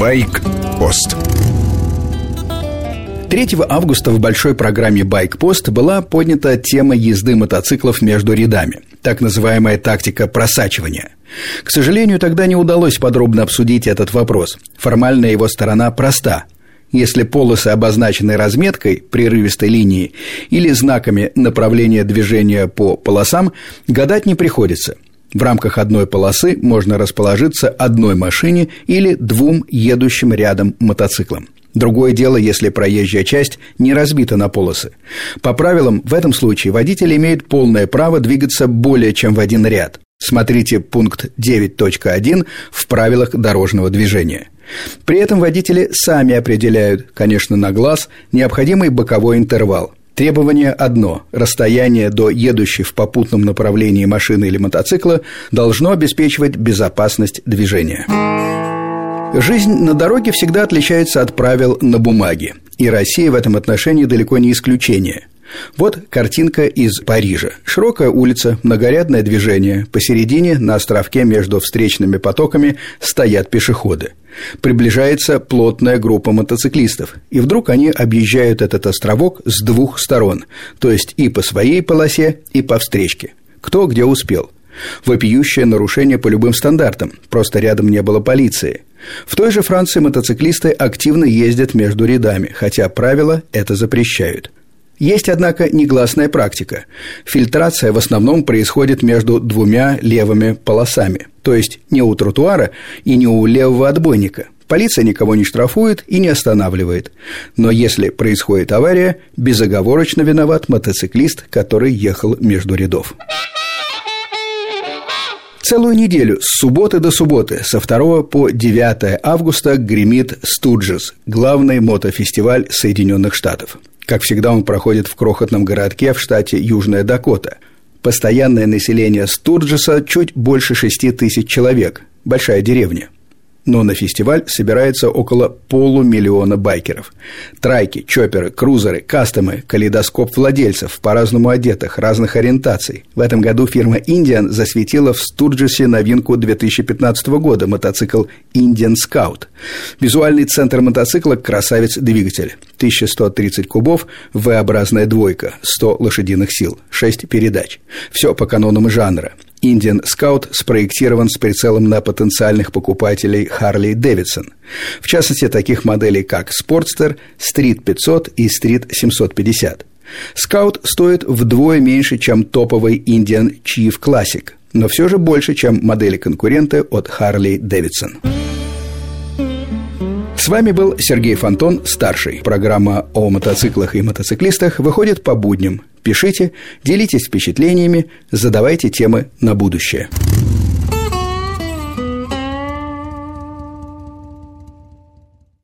Байк-пост 3 августа в большой программе «Байкпост» была поднята тема езды мотоциклов между рядами, так называемая тактика просачивания. К сожалению, тогда не удалось подробно обсудить этот вопрос. Формальная его сторона проста. Если полосы обозначены разметкой, прерывистой линией или знаками направления движения по полосам, гадать не приходится – в рамках одной полосы можно расположиться одной машине или двум едущим рядом мотоциклам. Другое дело, если проезжая часть не разбита на полосы. По правилам, в этом случае водитель имеет полное право двигаться более чем в один ряд. Смотрите пункт 9.1 в правилах дорожного движения. При этом водители сами определяют, конечно, на глаз, необходимый боковой интервал – Требование одно – расстояние до едущей в попутном направлении машины или мотоцикла должно обеспечивать безопасность движения. Жизнь на дороге всегда отличается от правил на бумаге, и Россия в этом отношении далеко не исключение. Вот картинка из Парижа. Широкая улица, многорядное движение. Посередине, на островке между встречными потоками, стоят пешеходы. Приближается плотная группа мотоциклистов, и вдруг они объезжают этот островок с двух сторон, то есть и по своей полосе, и по встречке. Кто где успел. Вопиющее нарушение по любым стандартам, просто рядом не было полиции. В той же Франции мотоциклисты активно ездят между рядами, хотя правила это запрещают – есть, однако, негласная практика. Фильтрация в основном происходит между двумя левыми полосами, то есть не у тротуара и не у левого отбойника. Полиция никого не штрафует и не останавливает. Но если происходит авария, безоговорочно виноват мотоциклист, который ехал между рядов. Целую неделю, с субботы до субботы, со 2 по 9 августа гремит Студжес, главный мотофестиваль Соединенных Штатов – как всегда, он проходит в крохотном городке в штате Южная Дакота. Постоянное население Стурджеса чуть больше 6 тысяч человек. Большая деревня – но на фестиваль собирается около полумиллиона байкеров. Трайки, чоперы, крузеры, кастомы, калейдоскоп владельцев, по-разному одетых, разных ориентаций. В этом году фирма Indian засветила в Стурджесе новинку 2015 года – мотоцикл Indian Scout. Визуальный центр мотоцикла – красавец-двигатель. 1130 кубов, V-образная двойка, 100 лошадиных сил, 6 передач. Все по канонам жанра – Indian Scout спроектирован с прицелом на потенциальных покупателей Harley Davidson. В частности, таких моделей как Sportster, Street 500 и Street 750. Scout стоит вдвое меньше, чем топовый Indian Chief Classic, но все же больше, чем модели конкуренты от Harley Davidson. С вами был Сергей Фонтон, старший. Программа о мотоциклах и мотоциклистах выходит по будням. Пишите, делитесь впечатлениями, задавайте темы на будущее.